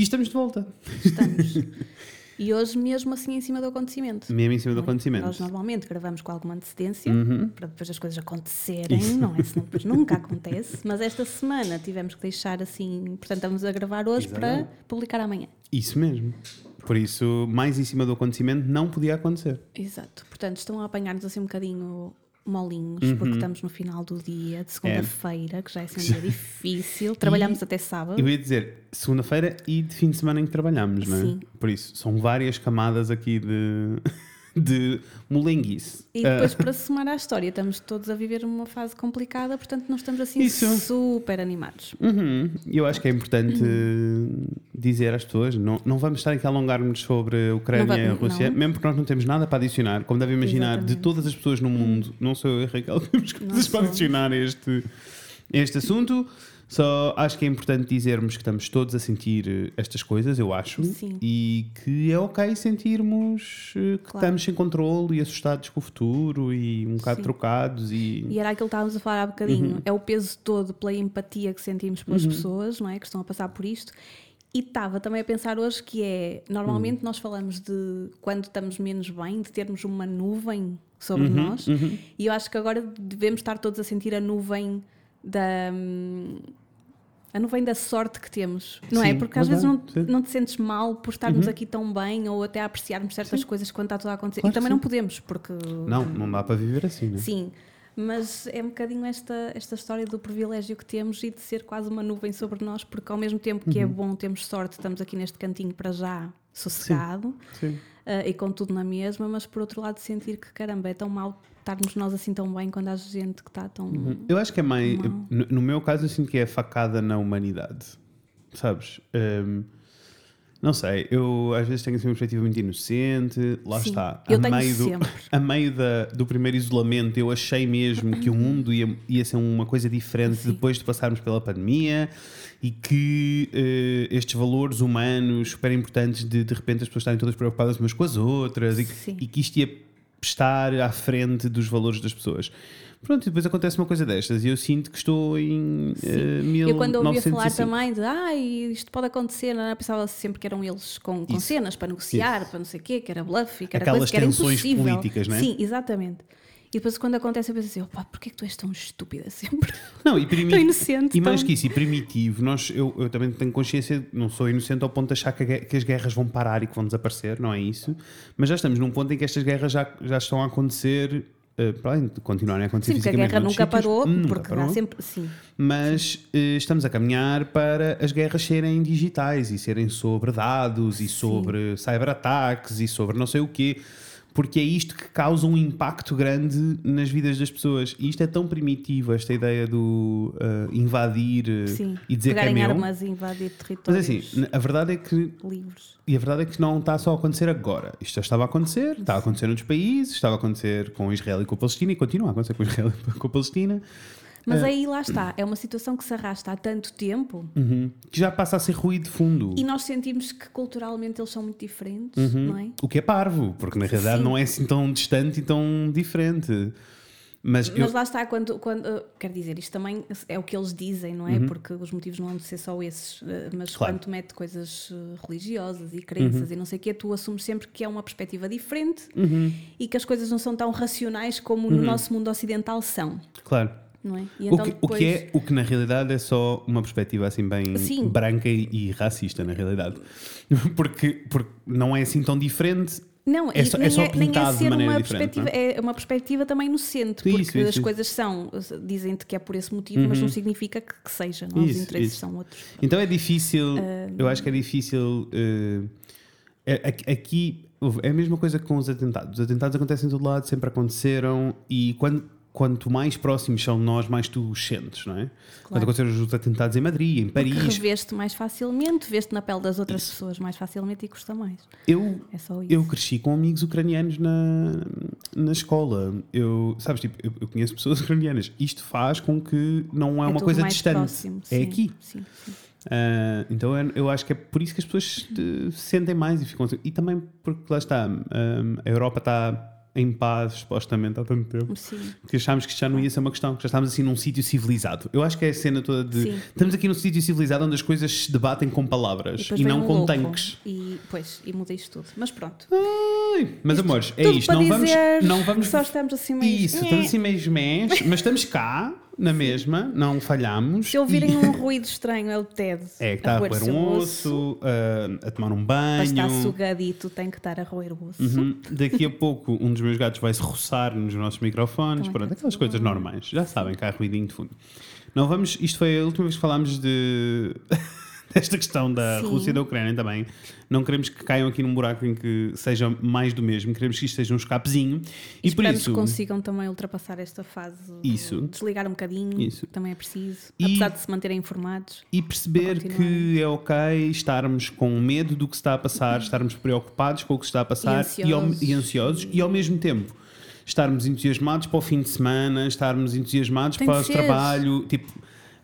E estamos de volta. Estamos. E hoje mesmo assim em cima do acontecimento. Mesmo em cima do é? acontecimento. Nós normalmente gravamos com alguma antecedência Uhum. para depois as coisas acontecerem, Isso. não é? Senão depois nunca acontece. Mas esta semana tivemos que deixar assim, portanto estamos a gravar hoje Exatamente. para publicar amanhã. Isso mesmo. Por isso, mais em cima do acontecimento não podia acontecer. Exato. Portanto, estão a apanhar-nos assim um bocadinho molinhos, Uhum. porque estamos no final do dia, É. de segunda-feira, que já é um dia difícil. Trabalhamos até sábado. Eu ia dizer segunda-feira e de fim de semana em que trabalhamos, não é? Sim. Por isso, são várias camadas aqui de, de molenguice. E depois, para se somar à história, estamos todos a viver uma fase complicada, portanto, não estamos assim Isso. super animados. Uhum. Eu acho que é importante dizer às pessoas, não, não vamos estar aqui a alongar-nos sobre a Ucrânia e a Rússia, não. mesmo porque nós não temos nada para adicionar. Como devem imaginar, de Exatamente. todas as pessoas no mundo, não sou eu e Raquel, que temos coisas para adicionar a este, a este assunto. Só acho que é importante dizermos que estamos todos a sentir eh, estas coisas, eu acho, Sim. e que é ok sentirmos eh, que Claro. estamos sem controle e assustados com o futuro e um bocado Sim. trocados e, E era aquilo que estávamos a falar há bocadinho. Uhum. É o peso todo pela empatia que sentimos pelas pessoas, não é? Que estão a passar por isto. E estava também a pensar hoje que é, Uhum. normalmente nós falamos de quando estamos menos bem, de termos uma nuvem sobre Uhum, nós. E eu acho que agora devemos estar todos a sentir a nuvem da. hum, A nuvem da sorte que temos, não é? Sim, Porque às vezes não, sim. Uhum. não te sentes mal por estarmos aqui tão bem ou até apreciarmos certas coisas quando está tudo a acontecer. Claro e também não sim. podemos, porque não, não dá para viver assim, né? Sim, mas é um bocadinho esta, esta história do privilégio que temos e de ser quase uma nuvem sobre nós, porque ao mesmo tempo que é Uhum. bom, temos sorte, estamos aqui neste cantinho para já, sossegado Sim. ah, e com tudo na mesma, mas por outro lado sentir que caramba, é tão mal estarmos nós assim tão bem quando há gente que está tão. Eu acho que é mais. No, no meu caso, eu sinto que é facada na humanidade. Sabes? Hum, não sei, eu às vezes tenho assim uma perspectiva muito inocente. Lá Sim, está. a meio, do, a meio da, do primeiro isolamento, eu achei mesmo que o mundo ia, ia ser uma coisa diferente Sim. depois de passarmos pela pandemia e que eh, estes valores humanos super importantes de de repente as pessoas estarem todas preocupadas umas com as outras e, e que isto ia estar à frente dos valores das pessoas. Pronto, e depois acontece uma coisa destas e eu sinto que estou em eh, Eu quando ouvia falar 1905. também de ah, isto pode acontecer, não é? pensava sempre que eram eles com, com Isso. cenas para negociar, para não sei o quê, que era bluff e que era Aquelas coisa que era tensões impossível. políticas, não é? Sim, exatamente. E depois quando acontece eu penso assim, opa, porquê é que tu és tão estúpida sempre? Não, e, primi- Tão inocente, e mais tão- que isso, e primitivo, nós, eu, eu também tenho consciência, não sou inocente ao ponto de achar que, a que as guerras vão parar e que vão desaparecer, não é isso, mas já estamos num ponto em que estas guerras já, já estão a acontecer, eh, para além de continuarem a acontecer Sim, porque a guerra nunca sítios, parou, nunca porque parou. há sempre. Sim, mas eh, estamos a caminhar para as guerras serem digitais e serem sobre dados e sobre cyberataques e sobre não sei o quê, porque é isto que causa um impacto grande nas vidas das pessoas. E isto é tão primitivo, esta ideia do eh, invadir eh, sim. e dizer que é meu. armas e invadir Mas territórios assim, a verdade é que livres. e a verdade é que não está só a acontecer agora. Isto já estava a acontecer, está a acontecer noutros países, estava a acontecer com Israel e com a Palestina e continua a acontecer com Israel e com a Palestina. Mas É. aí lá está, é uma situação que se arrasta há tanto tempo Uhum. Que já passa a ser ruído de fundo. e nós sentimos que culturalmente eles são muito diferentes, não é? O que é parvo, porque na realidade Sim. não é assim tão distante e tão diferente. Mas, eu, Mas lá está, quando, quando uh, quer dizer, isto também é o que eles dizem, não é? Porque os motivos não vão ser só esses, uh, mas Uhum. Claro. Uhum. quando mete coisas uh, religiosas e crenças e não sei o quê, tu assumes sempre que é uma perspectiva diferente Uhum. e que as coisas não são tão racionais como no nosso mundo ocidental são, claro. Não é? E o, que, o que é, o que na realidade é só uma perspectiva assim bem Sim. branca e, e racista, na realidade. Porque, porque não é assim tão diferente. Não, É só- é nem, só é, é pintado de ser maneira uma diferente, perspectiva, é uma perspectiva também inocente, Isso, porque isso, as isso. coisas são, dizem-te que é por esse motivo, mas não significa que, que seja, não? é? os Uhum. Isso, interesses isso. são outros. Então é difícil, eu acho que é difícil. é- aqui- é a mesma coisa com os atentados. Os atentados acontecem em todo lado, sempre aconteceram, e quando, quanto mais próximos são de nós, mais tu os sentes, não é? Quando aconteceram os atentados em Madrid, em Porque Paris, reveste mais facilmente, veste na pele das outras pessoas mais facilmente e custa mais. eu É isso. Eu cresci com amigos ucranianos na, na escola. Eu, sabes, tipo, eu, eu conheço pessoas ucranianas. Isto faz com que não é, uma tudo coisa distante. próximo, é sim, aqui. Sim, sim. Ah, então eu, acho que é por isso que as pessoas se sentem mais e ficam. assim. E também porque lá está, ah, a Europa está em paz, supostamente, há tanto tempo. Sim. Porque achámos que isto já não ia ser uma questão, que já estávamos assim num sítio civilizado. Eu acho que é a cena toda de. Sim. Estamos aqui num sítio civilizado onde as coisas se debatem com palavras e, vem não um com louco tanques. E, pois, e muda isto tudo. Mas pronto. Ai, mas amores, é isto. Não vamos, não vamos. que Só estamos assim meio. Isso, estamos assim meio mês, mas estamos cá, na mesma, não falhamos. Se ouvirem um ruído estranho, é o Ted. É, que está a roer um osso, a, a tomar um Para banho. estar sugadito, tem que estar a roer o osso. Uhum. Daqui a pouco um dos meus gatos vai se roçar nos nossos microfones, Também pronto, está aquelas coisas normais. Já sabem que há ruidinho de fundo. Não vamos, isto foi a última vez que falámos de desta questão da Sim. Rússia e da Ucrânia também. Não queremos que caiam aqui num buraco em que seja mais do mesmo, queremos que isto seja um escapezinho. E E por isso, que consigam também ultrapassar esta fase. Isso. Desligar um bocadinho, Isso. também é preciso. E- Apesar de se manterem informados. e perceber que é ok estarmos com medo do que está a passar, estarmos preocupados com o que está a passar e, ao- ansiosos. e ansiosos e ao mesmo tempo estarmos entusiasmados para o fim de semana, estarmos entusiasmados Tem para o trabalho. Tipo,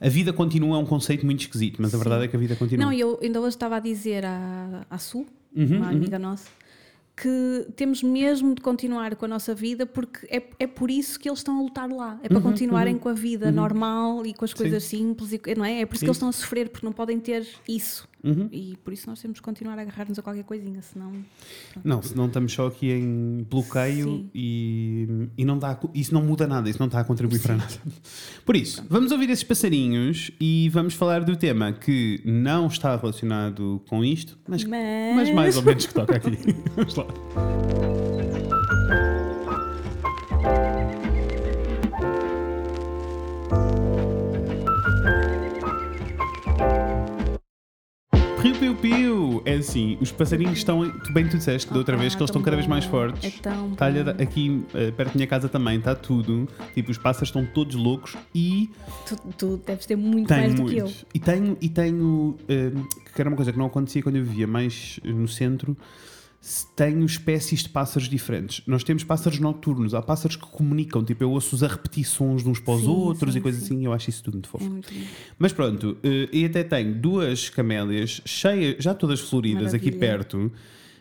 a vida continua é um conceito muito esquisito, mas a verdade é que a vida continua. Não, eu ainda hoje estava a dizer à, à Su, Uhum, uma amiga nossa, que temos mesmo de continuar com a nossa vida porque é, é por isso que eles estão a lutar lá. É para continuarem com a vida normal e com as coisas simples, e, não é? É por isso Sim. que eles estão a sofrer, porque não podem ter isso. Uhum. E por isso nós temos de continuar a agarrar-nos a qualquer coisinha, senão. Não, senão estamos só aqui em bloqueio Sim. e, e não dá, isso não muda nada, isso não está a contribuir para nada. Por isso, vamos ouvir esses passarinhos e vamos falar do tema que não está relacionado com isto, mas, Mas- mas mais ou menos que toca aqui. vamos lá. Piu, piu, piu. É assim, os passarinhos estão. Tu bem tu disseste da outra Ah, vez que eles estão tão cada vez mais fortes. É tão dar- aqui eh, perto da minha casa também está tudo. Tipo, os pássaros estão todos loucos e Tu, tu deves ter muito mais tenho do que eu. muitos. E tenho, e tenho eh, que era uma coisa que não acontecia quando eu vivia mais no centro. Tenho espécies de pássaros diferentes. Nós temos pássaros noturnos, há pássaros que comunicam, tipo, eu ouço-os a repetir sons de uns para os Sim, outros sim, e coisas sim. assim, eu acho isso tudo muito fofo. É muito. Mas pronto, eh, e até tenho duas camélias cheias, já todas floridas aqui Maravilha. perto,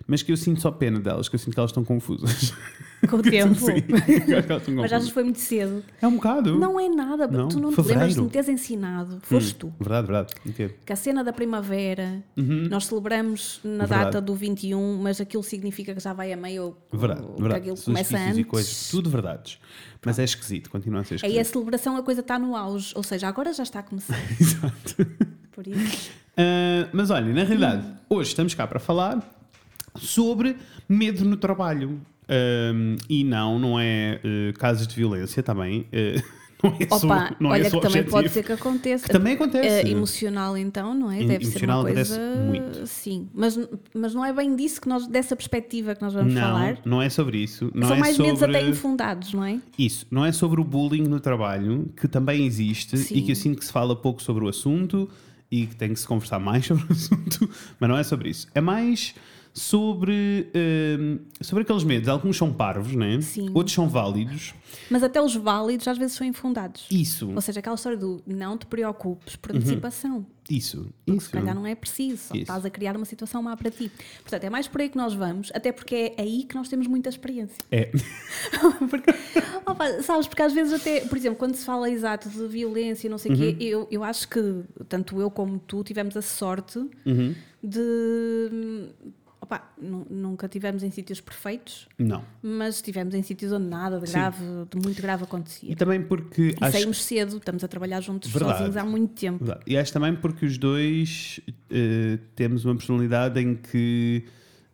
mas que eu sinto só pena delas, que eu sinto que elas estão confusas. Com o tempo. Sim, Mas achas que foi muito cedo? É um bocado. Não é nada, Não? tu não te lembras de me teres ensinado. Foste tu. Verdade, verdade. O quê? Que a cena da primavera, nós celebramos na Uhum. Verdade. data do 21, mas aquilo significa que já vai a meio. Verdade, o- que verdade. aquilo começa antes. e coisas, tudo verdades. Mas é esquisito, continua a ser Aí esquisito. a celebração, a coisa está no auge. Ou seja, agora já está a começar. Exato. Por isso. Ah, mas olha, na realidade, hoje estamos cá para falar sobre medo no trabalho. Ahm, e não, não é eh, casos de violência também. eh, não é só, Opa, não olha é que só também pode ser que aconteça. Que também acontece. Eh, emocional, então, não é? Deve ser emocional uma acontece coisa. muito. Sim, mas, mas não é bem disso que nós, dessa perspectiva que nós vamos não, falar. não é sobre isso. Não São é mais sobre... medos até infundados, não é? Isso, não é sobre o bullying no trabalho, que também existe Sim. e que eu sinto que se fala pouco sobre o assunto e que tem que se conversar mais sobre o assunto, mas não é sobre isso. É mais sobre, hum, sobre aqueles medos. Alguns são parvos, né? Sim. outros são válidos. Mas até os válidos às vezes são infundados. Isso, Ou seja, aquela história do não te preocupes Uhum. por antecipação. isso, Porque isso. se calhar não é preciso, só Isso. estás a criar uma situação má para ti. Portanto, é mais por aí que nós vamos, até porque é aí que nós temos muita experiência. É, porque, opa, sabes, porque às vezes até, por exemplo, quando se fala exato de violência e não sei o Uhum. quê, eu, eu acho que tanto eu como tu tivemos a sorte Uhum. de. Opa, nu- nunca tivemos em sítios perfeitos, não. mas estivemos em sítios onde nada de Sim. grave, de muito grave acontecia. E também porque E acho saímos cedo, estamos a trabalhar juntos Verdade. sozinhos há muito tempo. Verdade. E acho também porque os dois eh, temos uma personalidade em que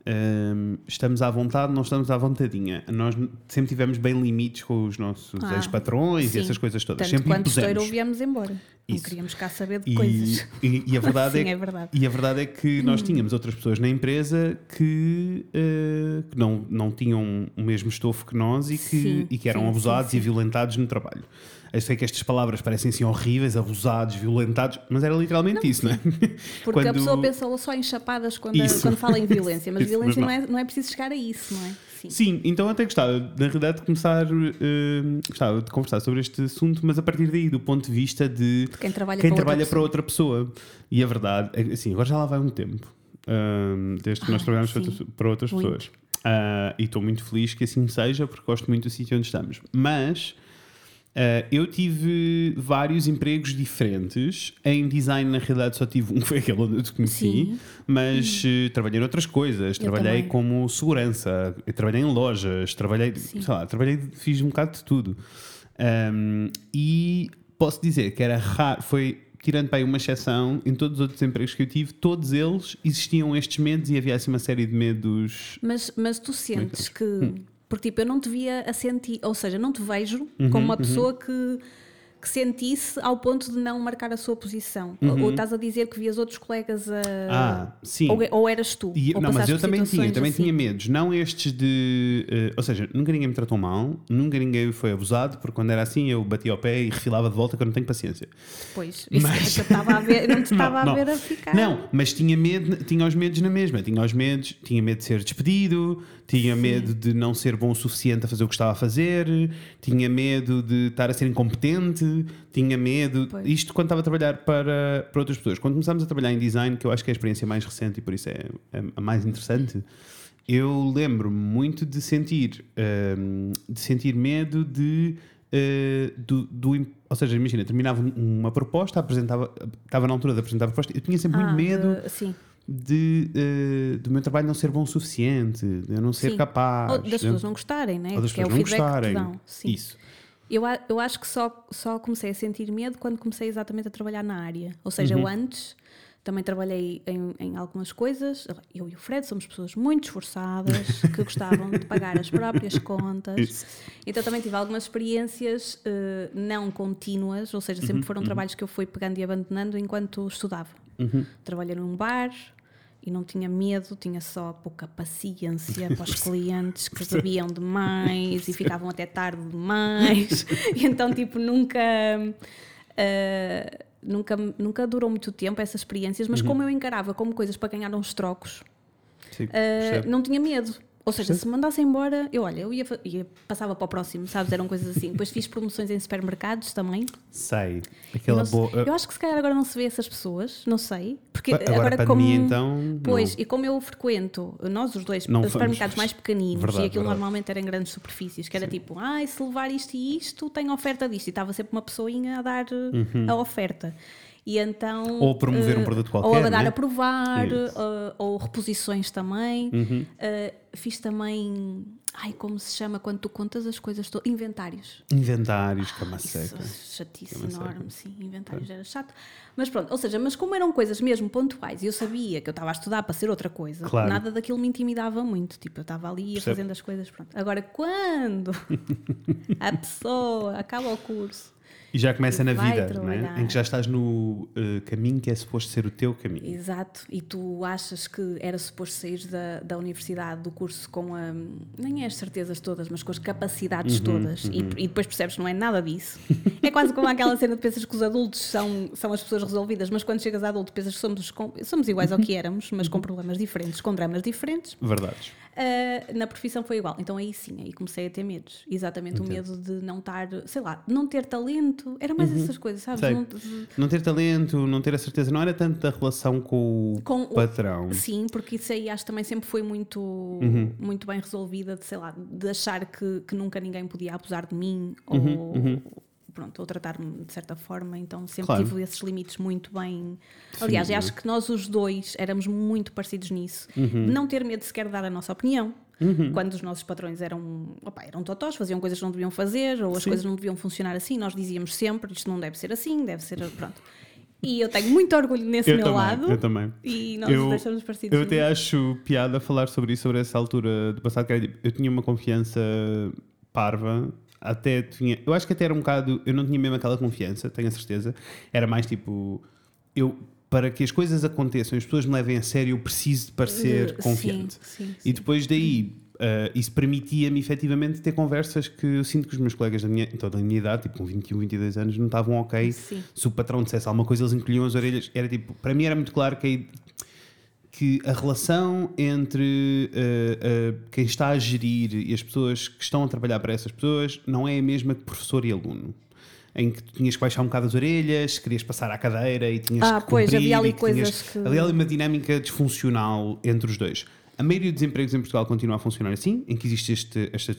ehm, estamos à vontade, não estamos à vontadinha. Nós sempre tivemos bem limites com os nossos Ah, ex-patrões e essas coisas todas. Tanto sempre impusemos. estourou, viemos embora. Não Isso. queríamos cá saber de E, coisas. e- e a verdade Sim, é, é verdade. E a verdade é que nós tínhamos outras pessoas na empresa que, eh, que não, não tinham o mesmo estofo que nós e que, Sim, e que eram sim, abusados e violentados no trabalho. Eu sei que estas palavras parecem assim horríveis, abusados, violentados, mas era literalmente isso, não é? Porque a Quando- pessoa pensa só em chapadas quando, Isso. quando fala em violência, mas Isso, mas violência não. não. é, não é preciso chegar a isso, não é? Sim. Sim, então até gostava, na realidade, de começar, eh, gostava de conversar sobre este assunto, mas a partir daí, do ponto de vista de Quem trabalha quem para outra trabalha para pessoa. outra pessoa. E a verdade, é assim, agora já lá vai um tempo, ahm, desde que nós Ah, trabalhamos para sim. outras- para outras Muito. pessoas. Uh, e estou muito feliz que assim seja, porque gosto muito do sítio onde estamos. Mas Uh, eu tive vários empregos diferentes. Em design, na realidade, só tive um, foi aquele onde eu te conheci, Sim. mas uh, trabalhei em outras coisas. Eu trabalhei também. como segurança, trabalhei em lojas, trabalhei, Sim. sei lá, trabalhei, fiz um bocado de tudo. Um, e posso dizer que era raro, foi tirando para aí uma exceção, em todos os outros empregos que eu tive, todos eles existiam estes medos e havia assim uma série de medos. Mas, mas tu sentes que. Hum porque, tipo, eu não te via a sentir, ou seja, não te vejo uhum, como uma uhum. pessoa que que sentisse ao ponto de não marcar a sua posição? Uhum. Ou, estás a dizer que vias outros colegas a. Ah, sim. Ou, ou eras tu? E, ou não, mas eu também tinha, também assim. tinha medos. Não estes de. Uh, ou seja, nunca ninguém me tratou mal, nunca ninguém foi abusado, porque quando era assim eu batia ao pé e refilava de volta que eu não tenho paciência. Pois, isso mas... É estava a ver, não te estava não, a ver a ficar. Não, mas tinha medo, tinha os medos na mesma. Tinha os medos, tinha medo de ser despedido, tinha sim. medo de não ser bom o suficiente a fazer o que estava a fazer, tinha medo de estar a ser incompetente tinha medo. Pois. Isto quando estava a trabalhar para, para outras pessoas. Quando começámos a trabalhar em design, que eu acho que é a experiência mais recente e por isso é, é a mais interessante, eu lembro-me muito de sentir, um, de sentir medo de. Uh, do, do, ou seja, imagina, terminava uma proposta, apresentava, estava na altura de apresentar a proposta, eu tinha sempre ah, muito medo. sim de, uh, do meu trabalho não ser bom o suficiente, de eu não ser Sim. capaz. Ou das pessoas não gostarem, né? Ou das pessoas é não gostarem. Isso. Eu, eu acho que só, só comecei a sentir medo quando comecei exatamente a trabalhar na área. Ou seja, uhum. eu antes também trabalhei em, em, algumas coisas. Eu e o Fred somos pessoas muito esforçadas, que gostavam de pagar as próprias contas. Isso. Então também tive algumas experiências uh, não contínuas, ou seja, sempre uhum, foram uhum. trabalhos que eu fui pegando e abandonando enquanto estudava. Uhum. Trabalhei num bar, e não tinha medo, tinha só pouca paciência para os clientes que bebiam demais e ficavam até tarde demais. e então, tipo, nunca. Uh, nunca, nunca durou muito tempo essas experiências, mas uhum. como eu encarava como coisas para ganhar uns trocos, Sim, uh, não tinha medo. Ou seja, se mandasse embora, eu olha, eu ia, ia, passava para o próximo, sabes? Eram coisas assim. Depois fiz promoções em supermercados também. Sei. Aquela não, boa. Eu acho que se calhar agora não se vê essas pessoas, não sei. Porque agora, agora como. então. Pois, não. e como eu frequento, nós os dois, não supermercados mais pequeninos, verdade, e aquilo verdade. normalmente era em grandes superfícies, que era Sim. tipo, ai, ah, se levar isto e isto, tem oferta disto. E estava sempre uma pessoinha a dar uhum. a oferta. E então, ou promover uh, um produto qualquer. Ou a dar né? a provar, uh, ou reposições também. Uhum. Uh, fiz também. Ai, como se chama quando tu contas as coisas todas? Inventários. Inventários, cama ah, seca. Chatice cama enorme, seca. sim. Inventários era chato. Mas pronto, ou seja, mas como eram coisas mesmo pontuais e eu sabia que eu estava a estudar para ser outra coisa, claro. nada daquilo me intimidava muito. Tipo, eu estava ali Percebe. fazendo as coisas, pronto. Agora, quando a pessoa acaba o curso e já começa na vida, é? em que já estás no uh, caminho que é suposto ser o teu caminho. Exato, e tu achas que era suposto sair da, da universidade, do curso, com a, nem é as certezas todas, mas com as capacidades uhum, todas, uhum. E, e, depois percebes que não é nada disso. é quase como aquela cena de pensas que os adultos são, são as pessoas resolvidas, mas quando chegas a adulto pensas que somos, somos iguais ao que éramos, mas com problemas diferentes, com dramas diferentes. Verdades. Uh, na profissão foi igual. Então aí sim, aí comecei a ter medos. Exatamente Entendo. o medo de não estar, sei lá, não ter talento. Era mais uhum. essas coisas, sabes? Não, não, ter talento, não ter a certeza. Não era tanto da relação com o com patrão. O, sim, porque isso aí acho que também sempre foi muito, uhum. muito bem resolvida, de, sei lá, de achar que, que nunca ninguém podia abusar de mim uhum. ou uhum pronto, ou tratar-me de certa forma, então sempre claro. tive esses limites muito bem. Aliás, Sim, acho que nós os dois éramos muito parecidos nisso. Uhum. Não ter medo sequer de dar a nossa opinião. Uhum. Quando os nossos patrões eram, opa, eram totós, faziam coisas que não deviam fazer, ou as Sim. coisas não deviam funcionar assim, nós dizíamos sempre: isto não deve ser assim, deve ser. Pronto. E eu tenho muito orgulho nesse eu meu também, lado. Eu também. E nós eu, deixamos parecidos. Eu até acho piada falar sobre isso, sobre essa altura do passado, que eu tinha uma confiança parva até tinha. Eu acho que até era um bocado. Eu não tinha mesmo aquela confiança, tenho a certeza. Era mais tipo. Eu, para que as coisas aconteçam e as pessoas me levem a sério, eu preciso de parecer uh, confiante. Sim, sim, e depois daí, uh, isso permitia-me efetivamente ter conversas que eu sinto que os meus colegas da minha, então, da minha idade, tipo com 21, 22 anos, não estavam ok. Sim. Se o patrão dissesse alguma coisa, eles encolhiam as orelhas. Era tipo, para mim era muito claro que que a relação entre uh, uh, quem está a gerir e as pessoas que estão a trabalhar para essas pessoas não é a mesma que professor e aluno. Em que tu tinhas que baixar um bocado as orelhas, querias passar à cadeira e tinhas ah, que pois, cumprir, havia ali coisas tinhas, que... Havia ali uma dinâmica disfuncional entre os dois. A maioria dos empregos em Portugal continua a funcionar assim, em que existe este. Esta, uh,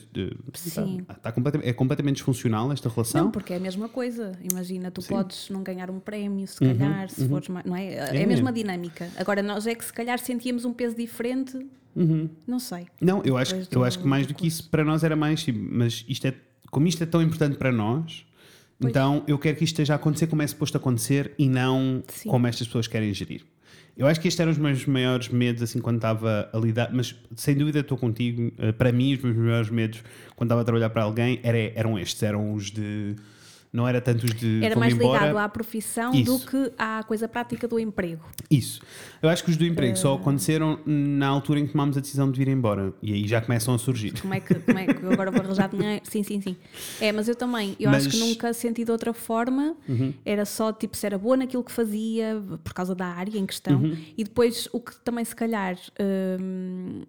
Sim. Está, está completamente, é completamente disfuncional esta relação. Não, porque é a mesma coisa. Imagina, tu podes não ganhar um prémio, se calhar, se fores mais. Não é? É É. a mesma dinâmica. Agora, nós é que se calhar sentíamos um peso diferente. Não sei. Não, eu acho, Depois eu do- acho que mais do que isso para nós era mais, tipo, mas isto é, como isto é tão importante para nós, então eu quero que isto esteja a acontecer como é suposto acontecer e não Sim. como estas pessoas querem gerir. Eu acho que estes eram os meus maiores medos assim quando estava a lidar, mas sem dúvida estou contigo. eh, Para mim, os meus maiores medos quando estava a trabalhar para alguém era, eram estes, eram os de. Não era tanto os de. Era mais embora. ligado à profissão Isso. do que à coisa prática do emprego. Isso. Eu acho que os do emprego Eh. só aconteceram na altura em que tomámos a decisão de vir embora. E aí já começam a surgir. Como é que, como é que eu agora vou arranjar dinheiro? Sim, sim, sim. É, mas eu também, eu acho que Mas- Uhum. nunca senti de outra forma. Era só tipo se era boa naquilo que fazia, por causa da área em questão. Uhum. E depois o que também se calhar. hum,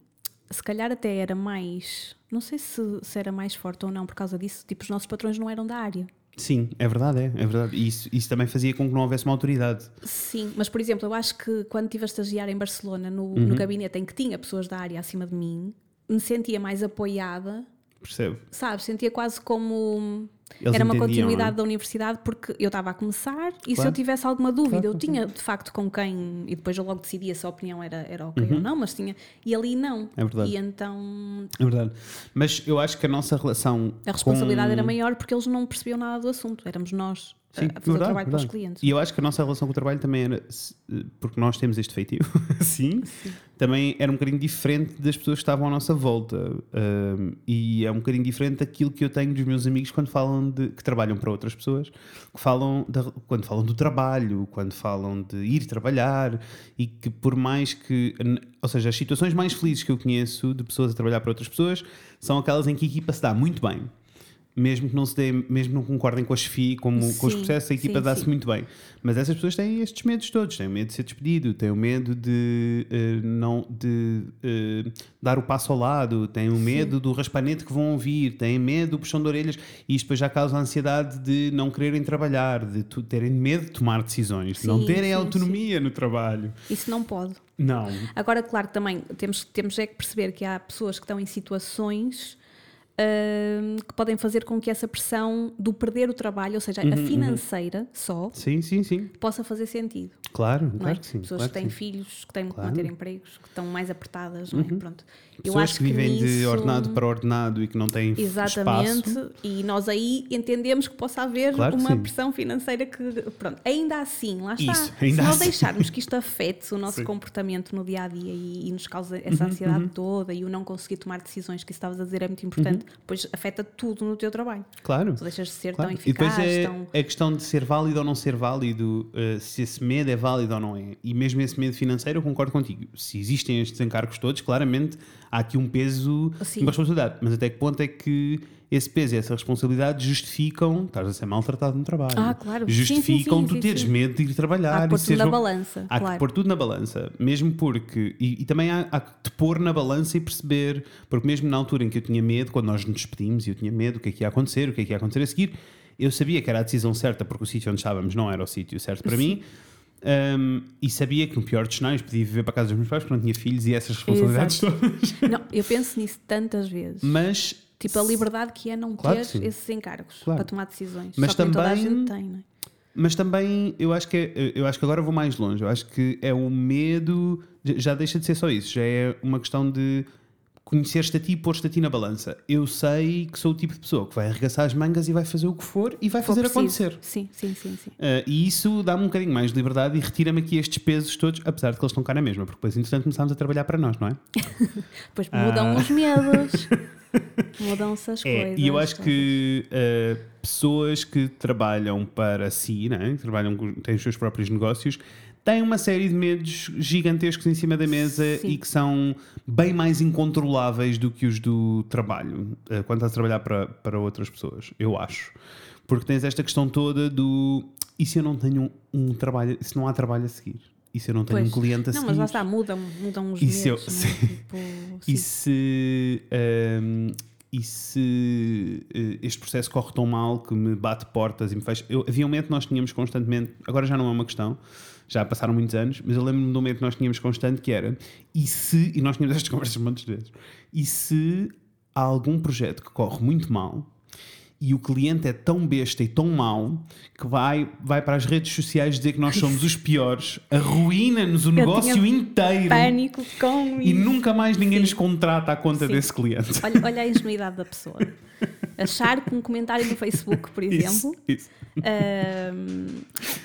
se calhar até era mais. Não sei se, se era mais forte ou não por causa disso. Tipo, os nossos patrões não eram da área. Sim, é verdade, é, é verdade. E isso, isso também fazia com que não houvesse uma autoridade. Sim, mas por exemplo, eu acho que quando estive a estagiar em Barcelona, no, Uhum. no gabinete em que tinha pessoas da área acima de mim, me sentia mais apoiada Percebe? Sabe, sentia quase como. Eles era uma entendiam, continuidade não é? da universidade porque eu estava a começar e se Claro. eu tivesse alguma dúvida, Claro, eu tinha de facto com quem, e depois eu logo decidia se a opinião era, era ok ou não, mas tinha, e ali não. Uhum. É verdade. E então É verdade. Mas eu acho que a nossa relação. a responsabilidade com... era maior porque eles não percebiam nada do assunto, éramos nós Sim, a fazer verdade, trabalho para os verdade. clientes. E eu acho que a nossa relação com o trabalho também era, porque nós temos este feitio, sim, também era um bocadinho diferente das pessoas que estavam à nossa volta. Um, e é um bocadinho diferente daquilo que eu tenho dos meus amigos quando falam de. que trabalham para outras pessoas, que falam da- quando falam do trabalho, quando falam de ir trabalhar e que por mais que. Ou seja, as situações mais felizes que eu conheço de pessoas a trabalhar para outras pessoas são aquelas em que a equipa se dá muito bem. Mesmo que não se dê, mesmo não concordem com as FI, como, com os Sim, processos, a equipa sim, dá-se sim. muito bem. Mas essas pessoas têm estes medos todos: têm medo de ser despedido, têm o medo de eh, não de eh, dar o passo ao lado, têm o medo do raspanete que vão ouvir, têm medo do puxão de orelhas, e isto depois já causa a ansiedade de não quererem trabalhar, de terem medo de tomar decisões, de não Sim, terem sim, autonomia no trabalho. Isso não pode. Não. Agora, claro, também temos, temos é que perceber que há pessoas que estão em situações que podem fazer com que essa pressão do perder o trabalho, ou seja, Uhum, a financeira só, Sim, sim, sim. possa fazer sentido. Claro, Não claro é? que sim. pessoas claro que têm sim. filhos, que têm que Claro. manter empregos, que estão mais apertadas, não é? Pronto. Eu Pessoas acho que vivem de nisso- ordenado para ordenado e que não têm Exatamente, espaço. e nós aí entendemos que possa haver Claro que uma sim. pressão financeira que, pronto, ainda assim, lá está. Isso, Se nós assim. deixarmos que isto afete o nosso Sim. Uhum, comportamento no dia a dia e, e nos cause essa ansiedade toda e o não conseguir tomar decisões, que isso estavas a dizer é muito importante, pois afeta tudo no teu trabalho. Claro. Tu deixas de ser Claro. tão E depois eficaz, é tão. a questão de ser válido ou não ser válido, uh, se esse medo é válido ou não é. E mesmo esse medo financeiro, eu concordo contigo. Se existem estes encargos todos, claramente há aqui um peso Sim. uma responsabilidade. Mas até que ponto é que esse peso e essa responsabilidade justificam estás a ser maltratado no trabalho? Ah, claro. Sim, sim, Justificam sim, tu sim, teres sim. medo de ir trabalhar. Há que pôr tudo na balança, Há claro. que pôr tudo na balança, mesmo porque. E, e também há, há que te pôr na balança e perceber, porque mesmo na altura em que eu tinha medo, quando nós nos despedimos e eu tinha medo, o que é que ia acontecer, o que é que ia acontecer a seguir, eu sabia que era a decisão certa, porque o sítio onde estávamos não era o sítio certo para mim. Um, e sabia que no pior dos cenários podia viver para a casa dos meus pais porque não tinha filhos e essas responsabilidades Exato. todas. Não, eu penso nisso tantas vezes. Mas Tipo, a liberdade que é não Claro ter esses encargos Claro. para tomar decisões. Mas Só que também- gente tem, não é? Mas também eu acho que é- eu acho que agora vou mais longe. Eu acho que é o medo, já deixa de ser só isso, já é uma questão de conhecer-te a ti e pôr-te a ti na balança. Eu sei que sou o tipo de pessoa que vai arregaçar as mangas e vai fazer o que for e vai fazer preciso. acontecer. Sim, sim, sim, sim. Uh, e isso dá-me um bocadinho mais de liberdade e retira-me aqui estes pesos todos, apesar de que eles estão cá na mesma, porque depois, entretanto, começámos a trabalhar para nós, não é? Depois mudam Ah. os medos, mudam-se as É, coisas. e eu acho que uh, pessoas que trabalham para si, né, que trabalham, têm os seus próprios negócios, têm uma série de medos gigantescos em cima da mesa Sim. e que são bem mais incontroláveis do que os do trabalho, uh, quando estás a trabalhar para, para outras pessoas, eu acho. Porque tens esta questão toda do e se eu não tenho um, um trabalho, se não há trabalho a seguir? E se eu não tenho Pois. um cliente a Não, seguir? mas lá está, mudam, mudam os E se eu- medos. não é? sim. Tipo, E se, ehm, e se eh, este processo corre tão mal que me bate portas e me faz. Eu, havia um momento que nós tínhamos constantemente, agora já não é uma questão, já passaram muitos anos, mas eu lembro-me de um momento que nós tínhamos constante que era e se, e nós tínhamos estas conversas de vezes, e se há algum projeto que corre muito mal e o cliente é tão besta e tão mau que vai, vai para as redes sociais dizer que nós somos os piores, arruína-nos o negócio inteiro Pânico com e isso. nunca mais ninguém Sim. nos contrata à conta Sim. desse cliente. Olha, olha a ingenuidade da pessoa. Achar que um comentário no Facebook, por Isso, exemplo, isso. ahm,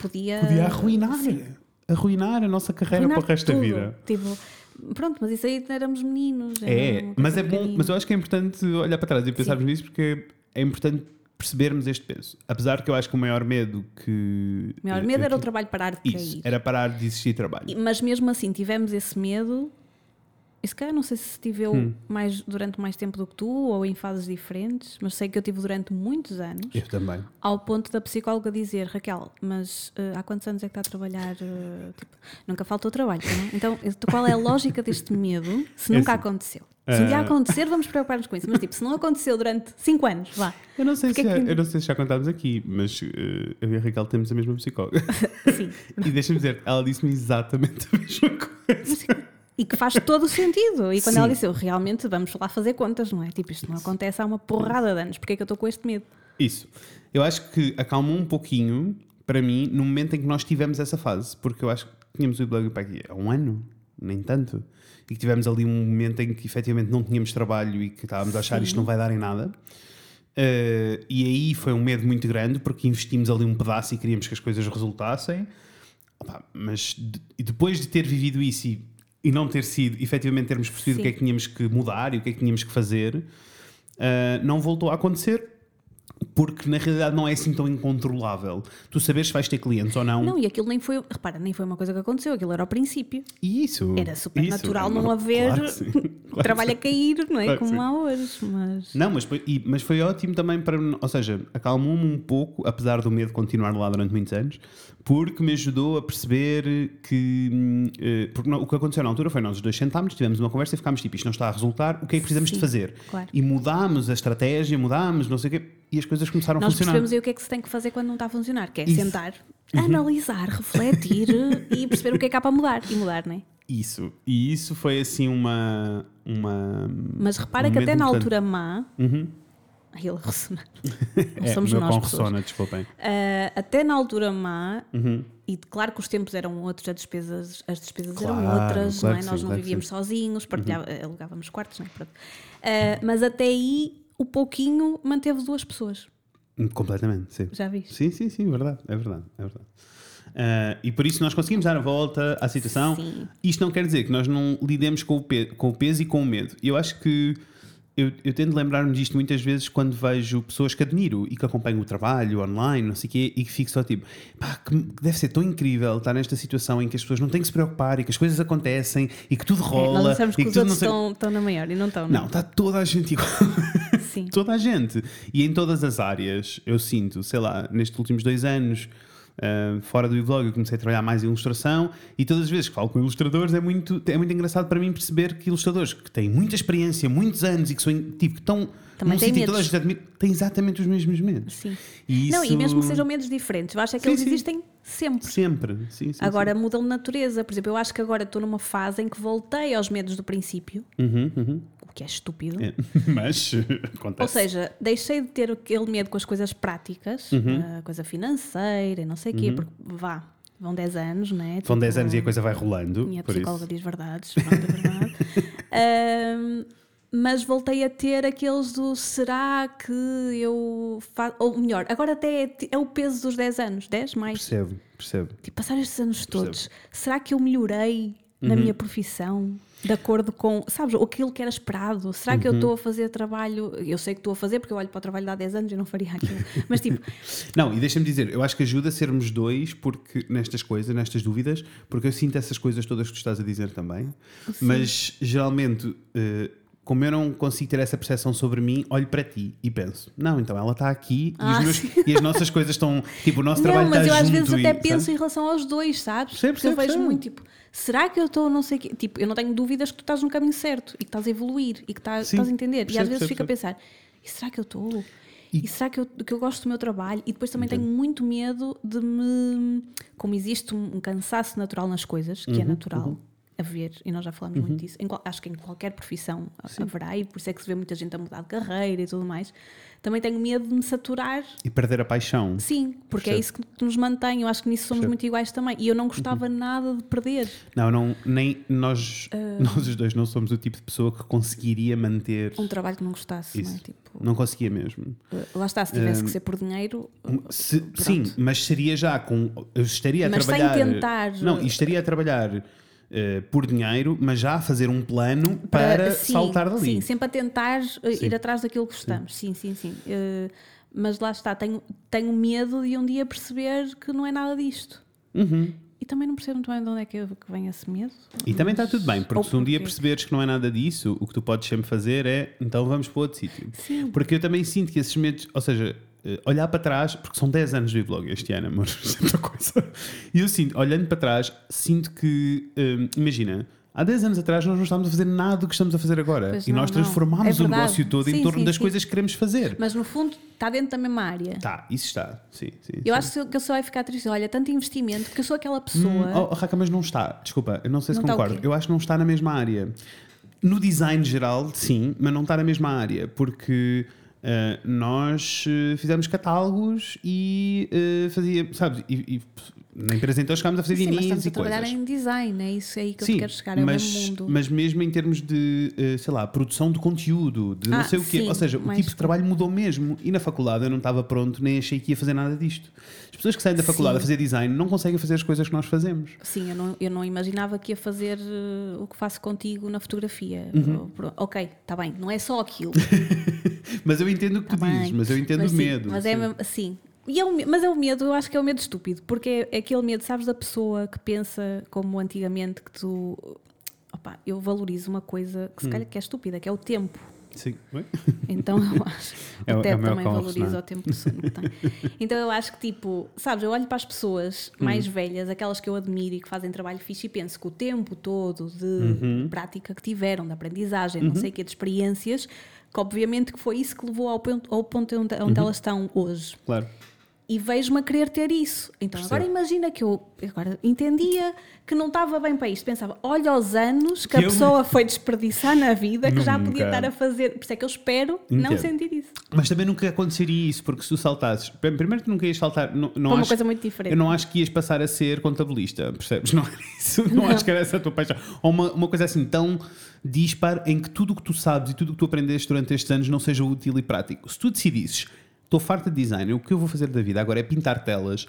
podia. Podia arruinar, Sim. arruinar a nossa carreira arruinar para o resto da tudo. vida. Tipo, pronto, mas isso aí éramos meninos. É, mas é bom, mas eu acho que é importante olhar para trás e pensarmos nisso porque é importante percebermos este peso. Apesar que eu acho que o maior medo que. O maior medo era o trabalho parar de Isso, cair. era parar de existir trabalho. Mas mesmo assim tivemos esse medo. E se calhar não sei se tive eu Hum. mais, durante mais tempo do que tu ou em fases diferentes, mas sei que eu tive durante muitos anos, Eu também. ao ponto da psicóloga dizer: Raquel, mas eh, há quantos anos é que está a trabalhar? eh, tipo, nunca faltou trabalho, não é? Então, qual é a lógica deste medo se É nunca assim, aconteceu? Se um dia eh, acontecer, vamos preocupar-nos com isso. Mas, tipo, se não aconteceu durante 5 anos, vá. Eu não sei, se Porque é já, que- eu não sei se já contámos aqui, mas eh, eu e a Raquel temos a mesma psicóloga. Sim. e deixa-me dizer, ela disse-me exatamente a mesma coisa. E que faz todo o sentido. E quando Sim. ela disse, eu realmente vamos lá fazer contas, não é? Tipo, isto não acontece há uma porrada de anos, porque é que eu estou com este medo? Isso. Eu acho que acalmou um pouquinho, para mim, no momento em que nós tivemos essa fase, porque eu acho que tínhamos o blog para aqui há um ano, nem tanto, e que tivemos ali um momento em que efetivamente não tínhamos trabalho e que estávamos a achar isto não vai dar em nada. Eh, e aí foi um medo muito grande porque investimos ali um pedaço e queríamos que as coisas resultassem. Opa, mas de- depois de ter vivido isso e, e não ter sido, efetivamente termos percebido Sim. o que é que tínhamos que mudar e o que é que tínhamos que fazer, eh, não voltou a acontecer porque na realidade não é assim tão incontrolável. Tu saberes se vais ter clientes ou não. Não, e aquilo nem foi, repara, nem foi uma coisa que aconteceu, aquilo era ao princípio. Isso. Era super isso, natural é não uma- haver claro trabalho a cair, não é? Claro Como sim. há hoje. Mas Não, mas foi, e- mas foi ótimo também para. Ou seja, acalmou-me um pouco, apesar do medo de continuar lá durante muitos anos, porque me ajudou a perceber que. hum, eh, Porque não- o que aconteceu na altura foi nós os dois sentámos, tivemos uma conversa e ficámos tipo, isto não está a resultar, o que é que precisamos de Sim, fazer? claro. E mudámos a estratégia, mudámos, não sei o quê, e as coisas começaram a nós funcionar. percebemos aí o que é que se tem que fazer quando não está a funcionar, que é Isso. sentar, analisar, refletir e perceber o que é que há para mudar. E mudar, não é? Isso. E isso foi assim uma. uma Mas repara um que até na importante. altura má. Uhum. Ai, ele ressona. Não É, somos meu nós. ressona, desculpem. Ah, até na altura má, Uhum. e claro que os tempos eram outros, as despesas, as despesas Claro, eram outras, claro não é? que nós sim, não claro vivíamos sim. sozinhos, partilhava, alugávamos quartos, não é? Ah, mas até aí o pouquinho manteve duas pessoas, Completamente, sim. já viste? Sim, sim, sim, verdade, é verdade, é verdade. Ah, e por isso nós conseguimos dar a volta à situação. Sim. Isto não quer dizer que nós não lidemos com o, pe- com o peso e com o medo. Eu acho que eu, eu tento lembrar-me disto muitas vezes quando vejo pessoas que admiro e que acompanham o trabalho online, não sei o quê, e que fico só tipo, pá, que deve ser tão incrível estar nesta situação em que as pessoas não têm que se preocupar e que as coisas acontecem e que tudo É, rola. nós achamos e que que os outros estão, estão na maior e não estão. Não, está toda a gente igual. Sim. Toda a gente. E em todas as áreas, eu sinto, sei lá, nestes últimos dois anos, ah, fora do vlog, eu comecei a trabalhar mais em ilustração e todas as vezes que falo com ilustradores é muito, é muito engraçado para mim perceber que ilustradores que têm muita experiência, muitos anos e que, são, tipo, que estão Também num têm sítio em que toda a medos. gente admira, têm exatamente os mesmos medos. Sim. E Não, e isso- mesmo que sejam medos diferentes, eu acho é que Sim, eles sim. existem sempre. Sempre. Sim, sim, Agora mudam de natureza. Por exemplo, eu acho que agora estou numa fase em que voltei aos medos do princípio. Uhum, uhum. Que é estúpido. É. Mas acontece. Ou seja, deixei de ter aquele medo com as coisas práticas, Uhum. a coisa financeira e não sei o quê, porque vá, vão 10 anos, não é? Vão 10 Tipo, anos e a coisa vai rolando. Minha por psicóloga diz verdades, pronto, é verdade. Ahm, mas voltei a ter aqueles do será que eu faço. Ou melhor, agora até é, é o peso dos 10 anos, 10 mais. Percebo, percebo. Tipo, passar estes anos todos, será que eu melhorei na Uhum. minha profissão? De acordo com, sabes, aquilo que era esperado? Será que eu Uhum. estou a fazer trabalho? Eu sei que estou a fazer porque eu olho para o trabalho de há 10 anos e não faria aquilo. Mas tipo, Não, e deixa-me dizer, eu acho que ajuda a sermos dois porque nestas coisas, nestas dúvidas, porque eu sinto essas coisas todas que tu estás a dizer também, mas geralmente, eh, como eu não consigo ter essa percepção sobre mim, olho para ti e penso, não, então ela está aqui e, Ah, meus- sim. e as nossas coisas estão, tipo, o nosso não, trabalho mas está eu às junto vezes até e, penso sabe? em relação aos dois, sabes? Percebo, Porque eu percebo, vejo percebo. muito tipo, será que eu estou não sei quê? Tipo, eu não tenho dúvidas que tu estás no caminho certo e que estás a evoluir e que estás, Sim, estás a entender. e às vezes percebo, fico a pensar, e será que eu estou? E, será que eu, que eu gosto do meu trabalho? E depois também tenho muito medo de me. Como existe um, um cansaço natural nas coisas, que é Uhum, natural a ver, e nós já falamos muito disso, qual- acho que em qualquer profissão haverá, e por isso é que se vê muita gente a mudar de carreira e tudo mais. Também tenho medo de me saturar E perder a paixão. Sim, porque é isso que nos mantém. Eu acho que nisso somos muito iguais também. E eu não gostava nada de perder. Não, não, nem nós, Ah. nós os dois não somos o tipo de pessoa que conseguiria manter. Um trabalho que não gostasse, não é? Tipo, Não conseguia mesmo. uh, lá está, se tivesse que ser por dinheiro. Se- Pronto. sim, mas seria já com. Eu estaria a Mas sem trabalhar. tentar- Não, e estaria a trabalhar eh, por dinheiro, mas já a fazer um plano para, sim, saltar dali. Sim, sempre a tentar uh, Sim. ir atrás daquilo que gostamos. Sim, sim, sim. Uh, mas lá está, tenho, tenho medo de um dia perceber que não é nada disto. Uhum. E também não percebo muito bem de onde é que, que vem esse medo. E também está tudo bem, porque Ou se um dia porquê? perceberes que não é nada disso, o que tu podes sempre fazer é então vamos para outro sítio. Sim. Porque eu também sinto que esses medos, ou seja, eh, olhar para trás, porque são 10 anos de vlog este ano, amor, isto é muita coisa. E eu sinto, olhando para trás, sinto que, hum, imagina, há 10 anos atrás nós não estávamos a fazer nada do que estamos a fazer agora. Pois e não, nós transformámos É o negócio todo em Sim, torno sim, das sim. coisas que queremos fazer. Mas no fundo está dentro da mesma área. Tá, isso está. Sim, sim. Eu acho que eu- só vai ficar triste. Olha, tanto investimento, porque eu sou aquela pessoa. Hum, oh, Raca, mas não está. Desculpa, eu não sei se Não está o concordo. Eu acho que não está na mesma área. No design geral, sim, mas não está na mesma área, porque eh, nós eh, fizemos catálogos e uh, fazia, sabes, e, e na empresa então chegámos a fazer Sim, mas estamos e a trabalhar coisas. em design, é isso aí que eu Sim, quero chegar, é mas, o mesmo mundo. mas mesmo em termos de, eh, sei lá, produção de conteúdo, de não Ah, sei o quê. sim, Ou seja, o tipo de trabalho mudou mesmo. E na faculdade eu não estava pronto, nem achei que ia fazer nada disto. As pessoas que saem da faculdade Sim. a fazer design não conseguem fazer as coisas que nós fazemos. Sim, eu não, eu não imaginava que ia fazer eh, o que faço contigo na fotografia. Uhum. Ok, está bem, não é só aquilo. Mas eu entendo o que tu tá dizes, bem. mas eu entendo Mas o medo. Mas é assim. E é me- mas é o medo, eu acho que é o medo estúpido, porque é, é aquele medo, sabes, da pessoa que pensa como antigamente que tu. Opá, eu valorizo uma coisa que se Hum. calhar que é estúpida, que é o tempo. Sim. Então eu acho. É o é também valoriza ressonar. o tempo de sono que tem. Então eu acho que, tipo, sabes, eu olho para as pessoas mais Hum. velhas, aquelas que eu admiro e que fazem trabalho fixe, e penso que o tempo todo de Uhum. prática que tiveram, de aprendizagem, não sei o quê, de experiências, que obviamente que foi isso que levou ao ponto, ao ponto onde, Uhum. onde elas estão hoje. Claro. E vejo-me a querer ter isso. Então Percebo. agora imagina que eu agora entendia que não estava bem para isto. Pensava, olha os anos que, Que a eu- pessoa foi desperdiçar na vida, que já podia Nunca. estar a fazer. Por isso é que eu espero não Entendo. sentir isso. Mas também nunca aconteceria isso, porque se tu saltasses. Primeiro, tu nunca ias saltar. Não, não Foi uma acho- coisa muito diferente. Eu não acho que ias passar a ser contabilista, percebes? Não era isso. Não, Não. acho que era essa a tua paixão. Ou uma, uma coisa assim tão dispar em que tudo o que tu sabes e tudo o que tu aprendeste durante estes anos não seja útil e prático. Se tu decidisses, estou farta de design, o que eu vou fazer da vida agora é pintar telas.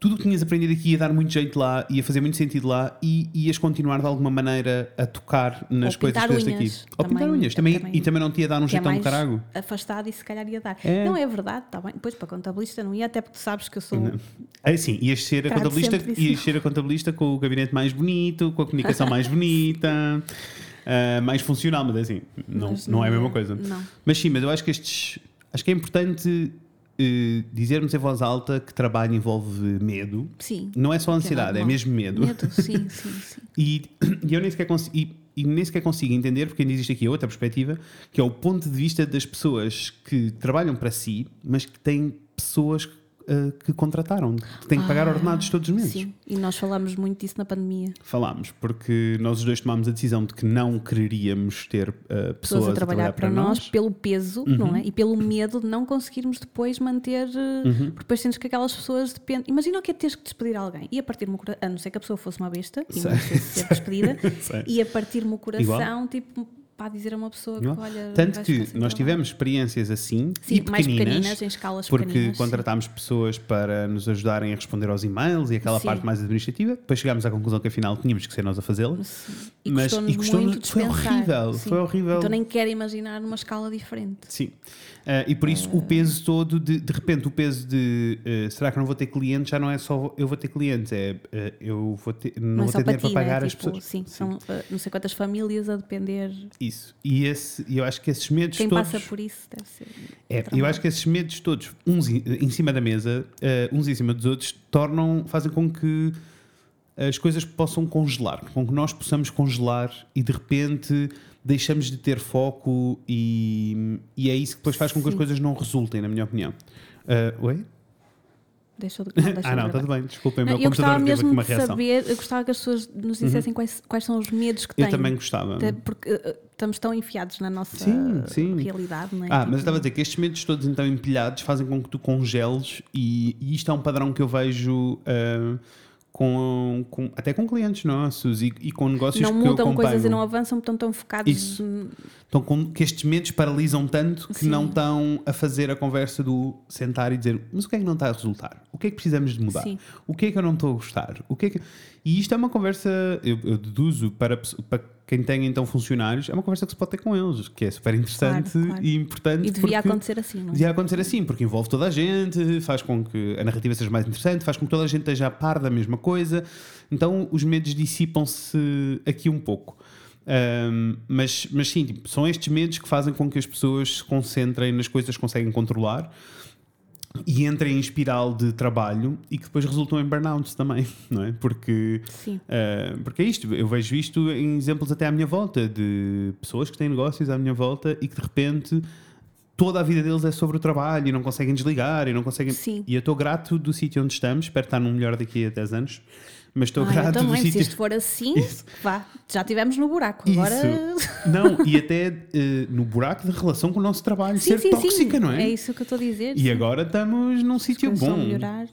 Tudo o que tinhas aprendido aqui ia dar muito jeito lá, ia fazer muito sentido lá e ias continuar de alguma maneira a tocar nas Ou coisas que fizeste aqui. Ou pintar unhas. Também, também- e também não te ia dar um é jeitão de mais carago. afastado e se calhar ia dar. É. Não é verdade, está bem. Depois para contabilista não ia, até porque tu sabes que eu sou. É sim, ias ser a contabilista, ias ser a contabilista com o gabinete mais bonito, com a comunicação mais bonita, ah, mais funcional, mas é assim, não, Mas não é a mesma é- coisa. não. Mas sim, mas eu acho que estes. Acho que é importante eh, dizermos em voz alta que trabalho envolve medo. Sim. Não é só ansiedade, é normal. mesmo medo. Medo, sim, sim, sim. E, e eu nem sequer, consigo, e, e nem sequer consigo entender, porque ainda existe aqui outra perspectiva, que é o ponto de vista das pessoas que trabalham para si, mas que têm pessoas ah, que contrataram, que têm que pagar Ah, ordenados todos os meses. Sim, e nós falámos muito disso na pandemia. Falámos, porque nós os dois tomámos a decisão de que não quereríamos ter ah, pessoas, Pessoas a trabalhar, para nós, pelo peso, Uhum. não é? E pelo medo de não conseguirmos depois manter. eh, Uhum. Porque depois sentes que aquelas pessoas dependem. Imagina o que é teres que despedir alguém. Ia partir-me o coração. A não ser que a pessoa fosse uma besta e não ser despedida. Sei. ia partir-me o coração, tipo, para dizer a uma pessoa que, Igual. olha. Tanto que nós trabalho. tivemos experiências assim Sim, e mais pequeninas, pequeninas, em escalas porque pequeninas. sim. contratámos pessoas para nos ajudarem a responder aos e-mails e aquela Sim. parte mais administrativa. Depois chegámos à conclusão que afinal tínhamos que ser nós a fazê-la. Sim. E Mas- e custou-nos- muito foi horrível, sim. foi horrível. Então nem quero imaginar numa escala diferente. Sim. Ah, e por isso o peso todo, de, de repente, o peso de ah, será que não vou ter clientes já não é só eu vou ter clientes, é ah, eu vou ter, não, Não, é vou ter dinheiro para ti, pagar as tipo, pessoas. Sim, são eh, não sei quantas famílias a depender. Isso. E esse, eu acho que esses medos Quem todos. passa por isso deve ser. É, eu acho que esses medos todos, uns em cima da mesa, eh, uns em cima dos outros, tornam, fazem com que as coisas possam congelar, com que nós possamos congelar e de repente deixamos de ter foco e, e é isso que depois faz com que as Sim. coisas não resultem, na minha opinião. Uh, oi? Deixa eu, não, deixa ah, eu não, gravar. tudo bem, desculpem, Não, meu eu gostava computador aqui mesmo uma de reação. Uhum. saber, eu gostava que as pessoas nos dissessem quais, quais são os medos que têm. Eu também gostava. Porque uh, estamos tão enfiados na nossa Sim, sim. realidade, não é? Ah, Tipo, mas eu estava a dizer que estes medos todos então empilhados fazem com que tu congeles e, e isto é um padrão que eu vejo ah, com, com- até com clientes nossos e, e com negócios não que eu mudam coisas e acompanho. não avançam, estão tão focados. Isso. Estão com, que estes medos paralisam tanto que Sim. não estão a fazer a conversa do sentar e dizer mas o que é que não está a resultar? O que é que precisamos de mudar? Sim. O que é que eu não estou a gostar? O que é que... E isto é uma conversa, eu, eu deduzo para, para quem tem então funcionários, é uma conversa que se pode ter com eles, que é super interessante Claro, claro. e importante. E devia acontecer assim, não é? Devia acontecer assim, porque envolve toda a gente, faz com que a narrativa seja mais interessante, faz com que toda a gente esteja a par da mesma coisa. Então os medos dissipam-se aqui um pouco. Ahm, mas, mas sim, tipo, são estes medos que fazem com que as pessoas se concentrem nas coisas que conseguem controlar e entrem em espiral de trabalho e que depois resultam em burnouts também, não é? Porque. Uh, porque é isto, eu vejo isto em exemplos até à minha volta, de pessoas que têm negócios à minha volta e que de repente toda a vida deles é sobre o trabalho e não conseguem desligar e não conseguem. Sim. E eu estou grato do sítio onde estamos, espero estar num melhor daqui a 10 anos, mas estou Ah, grato do também, se isto for assim, Isso. vá, já estivemos no buraco. Agora. Isso. Não, e até uh, no buraco de relação com o nosso trabalho Sim, ser sim, tóxica, sim. não é? É isso que eu estou a dizer. E sim. agora estamos num sítio bom. vão melhorar.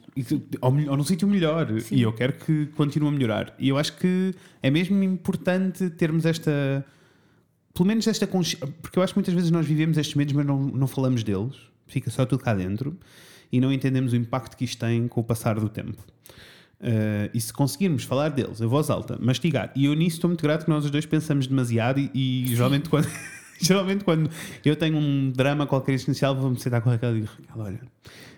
Ou, ou num sítio melhor. E eu quero que continue a melhorar. E eu acho que é mesmo importante termos esta. Pelo menos esta consciência. Porque eu acho que muitas vezes nós vivemos estes medos, mas não, não falamos deles. Fica só tudo cá dentro. E não entendemos o impacto que isto tem com o passar do tempo. Uh, e se conseguirmos falar deles em voz alta, mastigar, e eu nisso estou muito grato que nós os dois pensamos demasiado e, e geralmente quando geralmente quando eu tenho um drama qualquer existencial vou-me sentar com a Raquel e digo, Raquel, olha,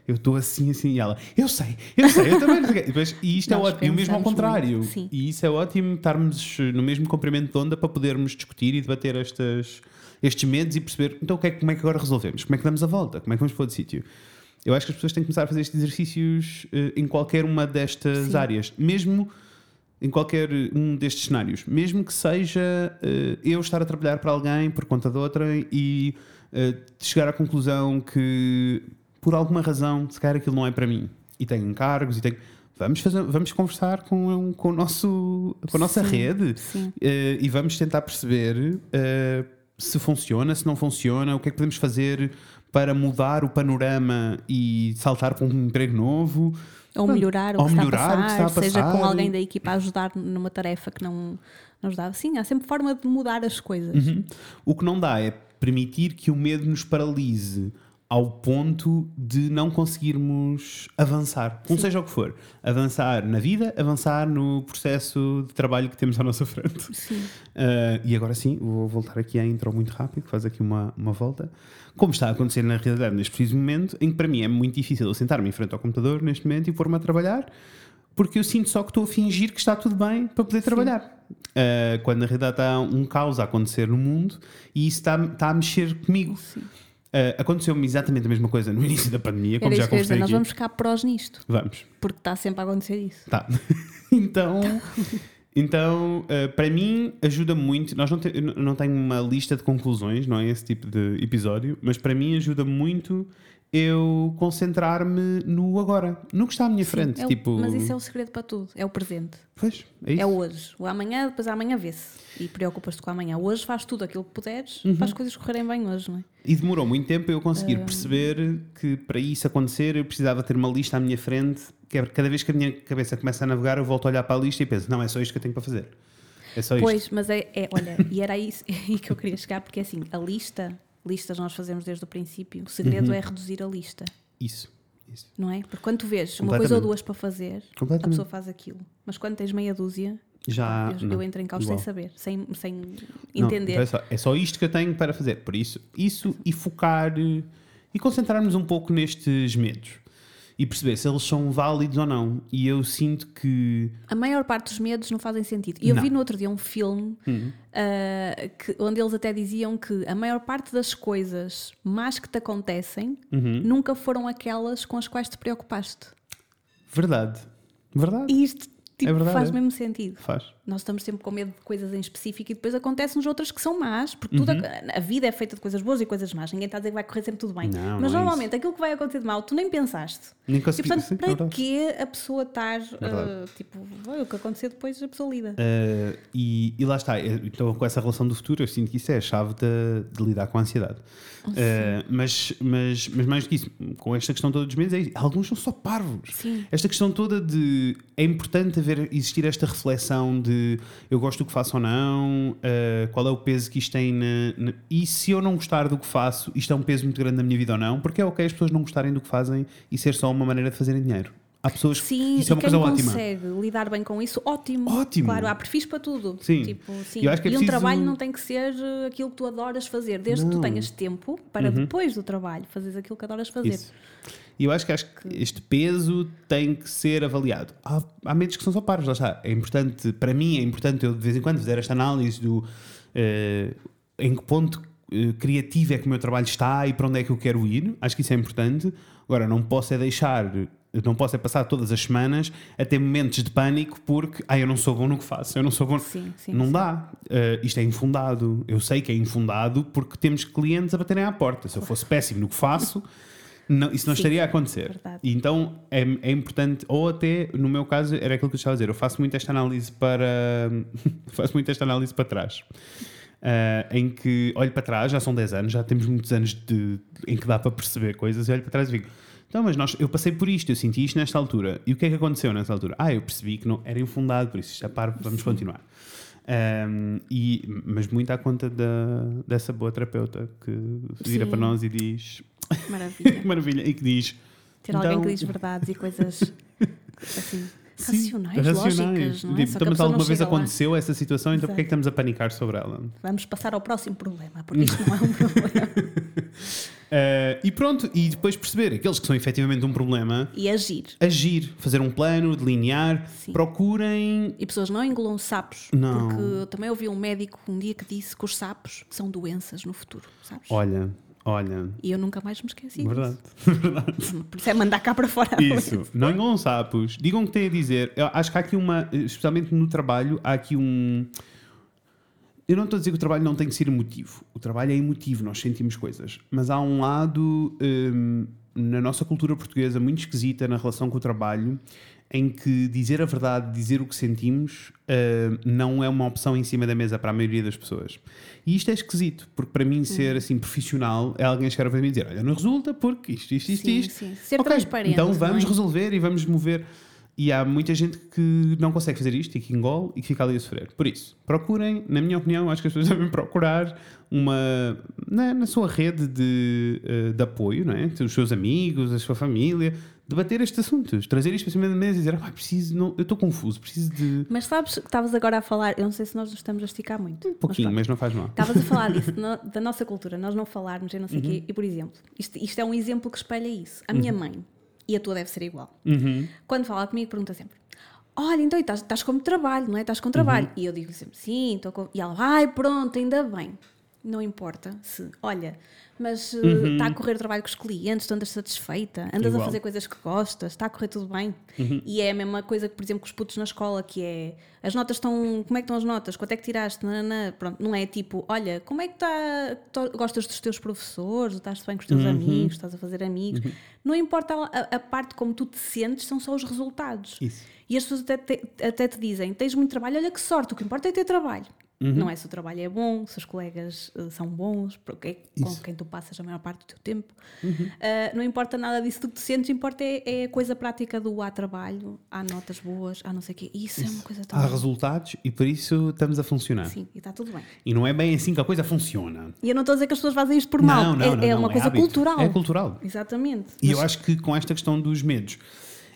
eu estou assim, assim, e ela, eu sei, eu sei, eu também não sei o quê." E depois- e isto é Nós ótimo, e o mesmo ao contrário, e isso é ótimo estarmos no mesmo comprimento de onda para podermos discutir e debater estas, estes medos e perceber, então o que é, como é que agora resolvemos? Como é que damos a volta? Como é que vamos para outro sítio? Eu acho que as pessoas têm que começar a fazer estes exercícios eh, em qualquer uma destas Sim. áreas, mesmo em qualquer um destes cenários, mesmo que seja eh, eu estar a trabalhar para alguém por conta de outra e eh, chegar à conclusão que por alguma razão se calhar aquilo não é para mim e tenho encargos e tenho vamos fazer vamos conversar com, com o nosso com a nossa Sim, rede sim. eh, e vamos tentar perceber eh, se funciona, se não funciona, o que é que podemos fazer para mudar o panorama e saltar para um emprego novo. Ou melhorar o Ou que, melhorar o que está, a passar, seja com passar. alguém da equipa a ajudar numa tarefa que não, não ajudava. Sim, há sempre forma de mudar as coisas. Uhum. O que não dá é permitir que o medo nos paralise ao ponto de não conseguirmos avançar, não seja o que for. Avançar na vida, avançar no processo de trabalho que temos à nossa frente. Sim. Uh, e agora sim, vou voltar aqui à intro muito rápido, faz aqui uma, uma volta. Como está a acontecer na realidade neste preciso momento, em que para mim é muito difícil eu sentar-me em frente ao computador neste momento e pôr-me a trabalhar, porque eu sinto só que estou a fingir que está tudo bem para poder trabalhar. Uh, quando na realidade está um caos a acontecer no mundo e isso está, está a mexer comigo. Sim. Uh, Aconteceu-me exatamente a mesma coisa no início da pandemia, como já dizer, conversei nós vamos ficar prós nisto, Vamos. porque está sempre a acontecer isso. Tá. então, então eh, para mim, ajuda muito. Nós não, te, não tenho uma lista de conclusões, não é esse tipo de episódio, mas para mim ajuda muito eu concentrar-me no agora, no que está à minha frente. É o- tipo, Mas isso é o segredo para tudo, é o presente. Pois, é isso. É hoje. O amanhã, depois amanhã vê-se. E preocupas-te com o amanhã. Hoje faz tudo aquilo que puderes Uhum. para as coisas correrem bem hoje, não é? E demorou muito tempo eu conseguir perceber que para isso acontecer eu precisava ter uma lista à minha frente. Que é cada vez que a minha cabeça começa a navegar, eu volto a olhar para a lista e penso: não, é só isto que eu tenho para fazer. É só isto. Pois, mas é, é- olha, e era isso é que eu queria chegar, porque assim, a lista, listas nós fazemos desde o princípio, o segredo Uhum. é reduzir a lista, Isso. isso. não é? Porque quando tu vês uma coisa ou duas para fazer, a pessoa faz aquilo. Mas quando tens meia dúzia, Já. eu, não. eu entro em caos Igual. sem saber, sem, sem Não, entender. então é, só, é só isto que eu tenho para fazer. Por isso, isso e focar eh, e concentrarmos um pouco nestes medos e perceber se eles são válidos ou não. E eu sinto que. A maior parte dos medos não fazem sentido. E eu Não. vi no outro dia um filme Uhum. ah, que- onde eles até diziam que a maior parte das coisas más que te acontecem Uhum. nunca foram aquelas com as quais te preocupaste. Verdade. Verdade. E isto Tipo, É verdade, faz é. mesmo sentido. Faz. Nós estamos sempre com medo de coisas em específico e depois acontecem-nos outras que são más, porque tudo Uhum. a, a vida é feita de coisas boas e coisas más. Ninguém está a dizer que vai correr sempre tudo bem. Não, Mas não é normalmente aquilo que vai acontecer de mal, tu nem pensaste. Nem E consegui. portanto, sim, é para verdade. que a pessoa estar, uh, tipo, "Olha, o que acontecer depois a pessoa lida. Uh, e, e lá está, eh, então com essa relação do futuro, eu sinto que isso é a chave de, de lidar com a ansiedade. Uh, mas, mas, mas mais do que isso, com esta questão toda dos medos, é alguns são só parvos. Sim. Esta questão toda de é importante haver, existir esta reflexão de eu gosto do que faço ou não, uh, qual é o peso que isto tem na, na- e se eu não gostar do que faço, isto é um peso muito grande na minha vida ou não, porque é ok as pessoas não gostarem do que fazem e ser só uma maneira de fazerem dinheiro. Há pessoas que Sim, isso é uma coisa ótima. consegue lidar bem com isso, ótimo. Ótimo. Claro, há perfis para tudo. Sim. Tipo, sim. Que é e um trabalho não tem que ser uh, aquilo que tu adoras fazer, desde que tu Não. tenhas tempo para depois do trabalho fazeres aquilo que adoras fazer. Isso. E eu acho que, acho que este peso tem que ser avaliado. Há, há medos que são só paros, lá está. É importante, para mim, é importante eu de vez em quando fazer esta análise do eh, em que ponto eh, criativo é que o meu trabalho está e para onde é que eu quero ir. Acho que isso é importante. Agora, não posso é deixar, não posso é passar todas as semanas a ter momentos de pânico porque ah, eu não sou bom no que faço, eu não sou bom. Sim, sim, não sim. dá. Eh, isto é infundado. Eu sei que é infundado porque temos clientes a baterem à porta. Se eu fosse péssimo no que faço. Não, isso não Sim, estaria a acontecer. E então é, é importante, ou até, no meu caso, era aquilo que eu estava a dizer, eu faço muito esta análise para. faço muito esta análise para trás. Ah, em que olho para trás, já são 10 anos, já temos muitos anos de, em que dá para perceber coisas, e olho para trás e digo: então, mas nós, eu passei por isto, eu senti isto nesta altura. E o que é que aconteceu nessa altura? Ah, eu percebi que não era infundado, por isso isto é parvo, vamos continuar. Ahm, e, mas muito à conta da, dessa boa terapeuta que vira Sim. para nós e diz: Maravilha. Maravilha, e que diz. Ter alguém Então- que diz verdades e coisas assim, Sim, racionais, lógicas, não é? Tipo, mas alguma vez chega lá. aconteceu essa situação, então porquê é que estamos a panicar sobre ela? Vamos passar ao próximo problema, porque isto não é um problema. Eh, e pronto, e depois perceber aqueles que são efetivamente um problema, E agir. agir, fazer um plano, delinear, Sim. procurem. E pessoas não engolam sapos, Não. porque eu também ouvi um médico um dia que disse que os sapos são doenças no futuro, sabes? Olha, olha, E eu nunca mais me esqueci verdade. disso. Por isso é mandar cá para fora. Isso, não engolam sapos, digam o que têm a dizer. Eu acho que há aqui uma, especialmente no trabalho, há aqui um. Eu não estou a dizer que o trabalho não tem que ser emotivo. O trabalho é emotivo, nós sentimos coisas. Mas há um lado hum, na nossa cultura portuguesa muito esquisita na relação com o trabalho, em que dizer a verdade, dizer o que sentimos, hum, não é uma opção em cima da mesa para a maioria das pessoas. E isto é esquisito, porque para mim ser assim profissional é alguém chegar para mim e dizer: Olha, não resulta porque isto, isto, isto, Sim, isto. sim. Ser Ok, transparente. Então vamos é? resolver e vamos mover. E há muita gente que não consegue fazer isto e que engole e que fica ali a sofrer. Por isso, procurem, na minha opinião, acho que as pessoas devem procurar uma na, na sua rede de, eh, de apoio, não é? os seus amigos, a sua família, debater estes assuntos, trazer isto para cima da mesa e dizer: ah, preciso, não, eu estou confuso, preciso de Mas sabes que estavas agora a falar, eu não sei se nós nos estamos a esticar muito. um pouquinho, mas mas não faz mal. Estavas a falar disso, no- da nossa cultura, nós não falarmos e não sei o Uhum. quê. E, por exemplo, isto, isto é um exemplo que espelha isso. A minha mãe, e a tua deve ser igual, Uhum. quando fala comigo, pergunta sempre: Olha, então estás, estás com trabalho, não é? Estás com trabalho. Uhum. E eu digo sempre: Sim, estou com. E ela, ai, pronto, ainda bem. Não importa se, olha, mas está a correr trabalho com os clientes, tu andas satisfeita, andas Uhum. Igual. a fazer coisas que gostas, está a correr tudo bem. Uhum. E é a mesma coisa que, por exemplo, com os putos na escola, que é as notas estão. Como é que estão as notas? Quanto é que tiraste? Nananã. Pronto, não é tipo, olha, como é que está. Gostas dos teus professores? Estás bem com os Uhum. teus amigos? Estás a fazer amigos? Não importa a, a parte como tu te sentes, são só os resultados. Isso. E as pessoas até te, até te dizem: tens muito trabalho, olha que sorte, o que importa é ter trabalho. Uhum. Não é se o trabalho é bom, se os colegas eh, são bons, porque é com Isso. Uhum. quem tu passas a maior parte do teu tempo. Ah, não importa nada disso do que tu sentes, importa é, é a coisa prática do há trabalho, há notas boas, há não sei o quê. Isso, é uma coisa tão. Há resultados e por isso estamos a funcionar. Sim, e está tudo bem. E não é bem assim que a coisa funciona. E eu não estou a dizer que as pessoas fazem isto por mal. Não, não, é não, é uma coisa hábito. cultural. É cultural. Exatamente. E Mas- eu acho que com esta questão dos medos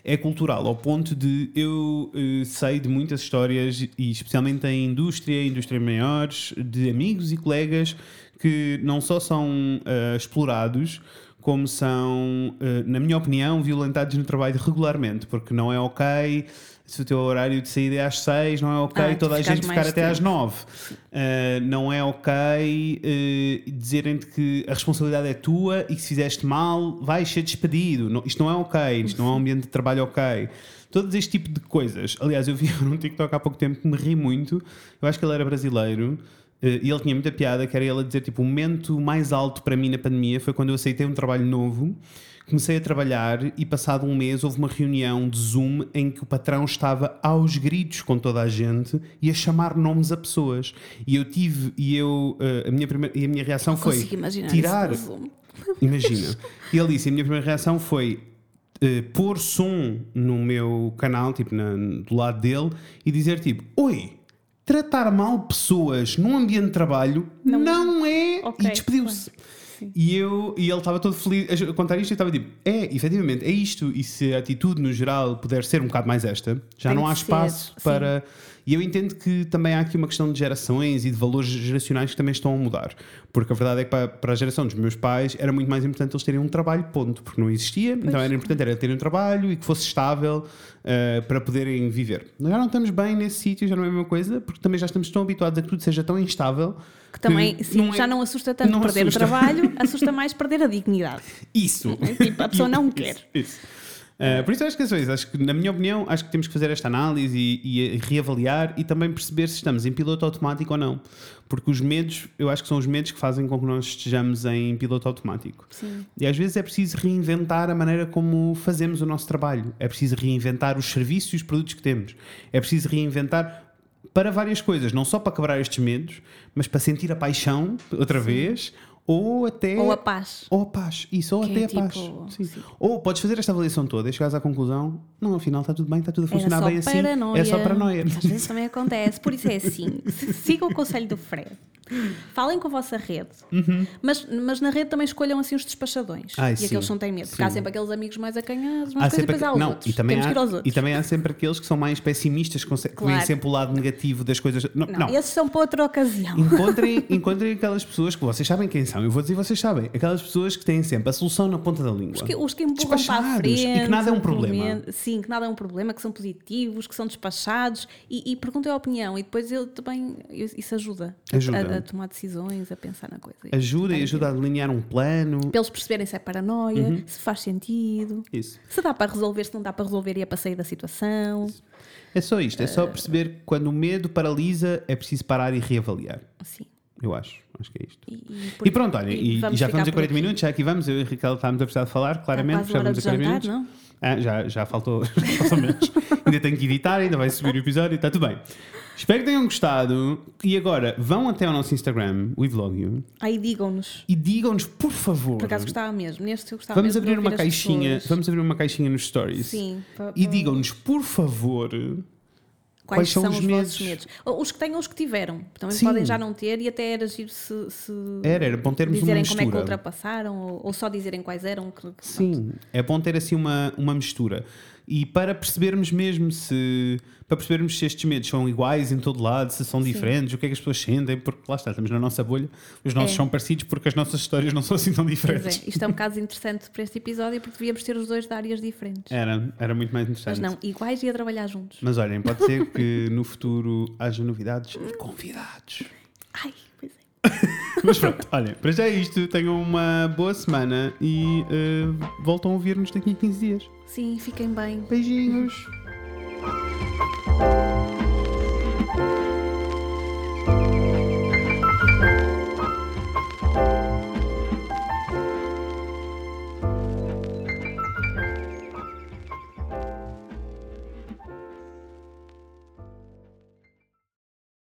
é cultural, ao ponto de eu eh, sei de muitas histórias, e especialmente em indústria, indústria maiores, de amigos e colegas que não só são eh, explorados, como são, eh, na minha opinião, violentados no trabalho regularmente, porque não é ok se o teu horário de saída é às 6, não é ok Ah, toda a gente ficar até às tempo. 9. Uh, não é ok uh, dizerem-te que a responsabilidade é tua e que se fizeste mal vais ser despedido. Não- isto não é ok, isto não é um ambiente de trabalho ok. Todo este tipo de coisas. Aliás, eu vi num TikTok há pouco tempo que me ri muito. Eu acho que ele era brasileiro. eh, E ele tinha muita piada, que era ele a dizer tipo, o momento mais alto para mim na pandemia foi quando eu aceitei um trabalho novo, comecei a trabalhar e passado um mês houve uma reunião de Zoom em que o patrão estava aos gritos com toda a gente e a chamar nomes a pessoas. E eu tive, e eu, eh, a minha, primeira, e a minha reação foi tirar. Imagina. E ele disse: a minha primeira reação foi eh, pôr som no meu canal, tipo, na- do lado dele, e dizer tipo: Oi, tratar mal pessoas num ambiente de trabalho não, é. Ok, e despediu-se. E, eu, e ele estava todo feliz a contar isto e estava tipo: É, efetivamente, é isto. E se a atitude no geral puder ser um bocado mais esta, já Tem não há que ser, espaço sim. para. E eu entendo que também há aqui uma questão de gerações e de valores geracionais que também estão a mudar. Porque a verdade é que para, para a geração dos meus pais era muito mais importante eles terem um trabalho, ponto. Porque não existia, então era importante era terem um trabalho e que fosse estável eh, para poderem viver. Já não estamos bem nesse sítio, já não é a mesma coisa, porque também já estamos tão habituados a que tudo seja tão instável. Que também, sim, não é- já não assusta tanto não perder assusta. o trabalho, assusta mais perder a dignidade. Isso! Tipo, a pessoa não quer. Isso. Uh, por isso acho que é isso. Acho que, na minha opinião, acho que temos que fazer esta análise e, e reavaliar e também perceber se estamos em piloto automático ou não. Porque os medos, eu acho que são os medos que fazem com que nós estejamos em piloto automático. Sim. E às vezes é preciso reinventar a maneira como fazemos o nosso trabalho. É preciso reinventar os serviços e os produtos que temos. É preciso reinventar para várias coisas, não só para quebrar estes medos, mas para sentir a paixão outra vez ou até Ou a paz. ou a paz, isso, ou Que até é a paz. tipo, Sim. sim. Ou podes fazer esta avaliação toda e chegares à conclusão: não, afinal está tudo bem, está tudo a funcionar bem assim. paranoia. É só paranoia. Às vezes também acontece. Por isso é assim. Sigam o conselho do Fred. Falem com a vossa rede. Mas, mas na rede também escolham assim os despachadões. Ai, e sim. aqueles que não têm medo. Porque há Sim. sempre aqueles amigos mais acanhados, Há mas coisa, e sempre depois há não, outros. e também há, que ir aos outros. E também há sempre aqueles que são mais pessimistas, que que veem Claro. sempre o lado negativo das coisas. Não, Não, não. esses são para outra ocasião. Encontrem, encontrem aquelas pessoas que vocês sabem quem são. Eu vou dizer, vocês sabem. Aquelas pessoas que têm sempre a solução na ponta da língua. Os que, os que empurram para a frente. e que nada é um problema. Sim, que nada é um problema, que são positivos, que são despachados e, e perguntem a opinião. E depois eu também. Isso ajuda, Ajuda. A, a tomar decisões, a pensar na coisa. Ajuda e ajuda a delinear um plano. Para eles perceberem se é paranoia, Uhum. se faz sentido, Isso. se dá para resolver, se não dá para resolver e é para sair da situação. É só isto. É só perceber que quando o medo paralisa, é preciso parar e reavaliar. Assim. Eu acho. Acho que é isto. E, E pronto, olha, e, e já vamos a por 40 aqui. minutos, já aqui vamos. Eu e a Raquel estávamos a precisar de falar, claramente. já de a 40 jantar, minutos. Ah, já, já faltou já faltou menos. ainda tenho que editar, ainda vai subir o episódio, está tudo bem. Espero que tenham gostado. E agora, vão até ao nosso Instagram, o Vlog You, Aí digam-nos. e digam-nos, por favor. Por acaso gostava mesmo. Neste eu gostava Vamos mesmo abrir uma caixinha, vamos abrir uma caixinha nos stories. Sim. E digam-nos, por favor, Quais, Quais são são, os os medos? medos? Os que tenham, os que tiveram. Também Sim. podem já não ter e até era giro se, se Era, era bom termos dizerem como é que ultrapassaram ou, ou só dizerem quais eram. que- Sim, é bom ter assim uma, uma mistura. E para percebermos mesmo se. Para percebermos se estes medos são iguais em todo lado, se são diferentes, o que é que as pessoas sentem, porque lá está, estamos na nossa bolha, os nossos É. são parecidos porque as nossas histórias não são assim tão Pois diferentes. é, isto é um caso interessante para este episódio porque devíamos ter os dois de áreas diferentes. Era, era muito mais interessante. Mas não, iguais e a trabalhar juntos. Mas olhem, pode ser que no futuro haja novidades e convidados. Ai, pois é. Mas pronto, olhem, para já é isto. Tenham uma boa semana e eh, voltam a ouvir-nos daqui a 15 dias. Sim, fiquem bem. Beijinhos!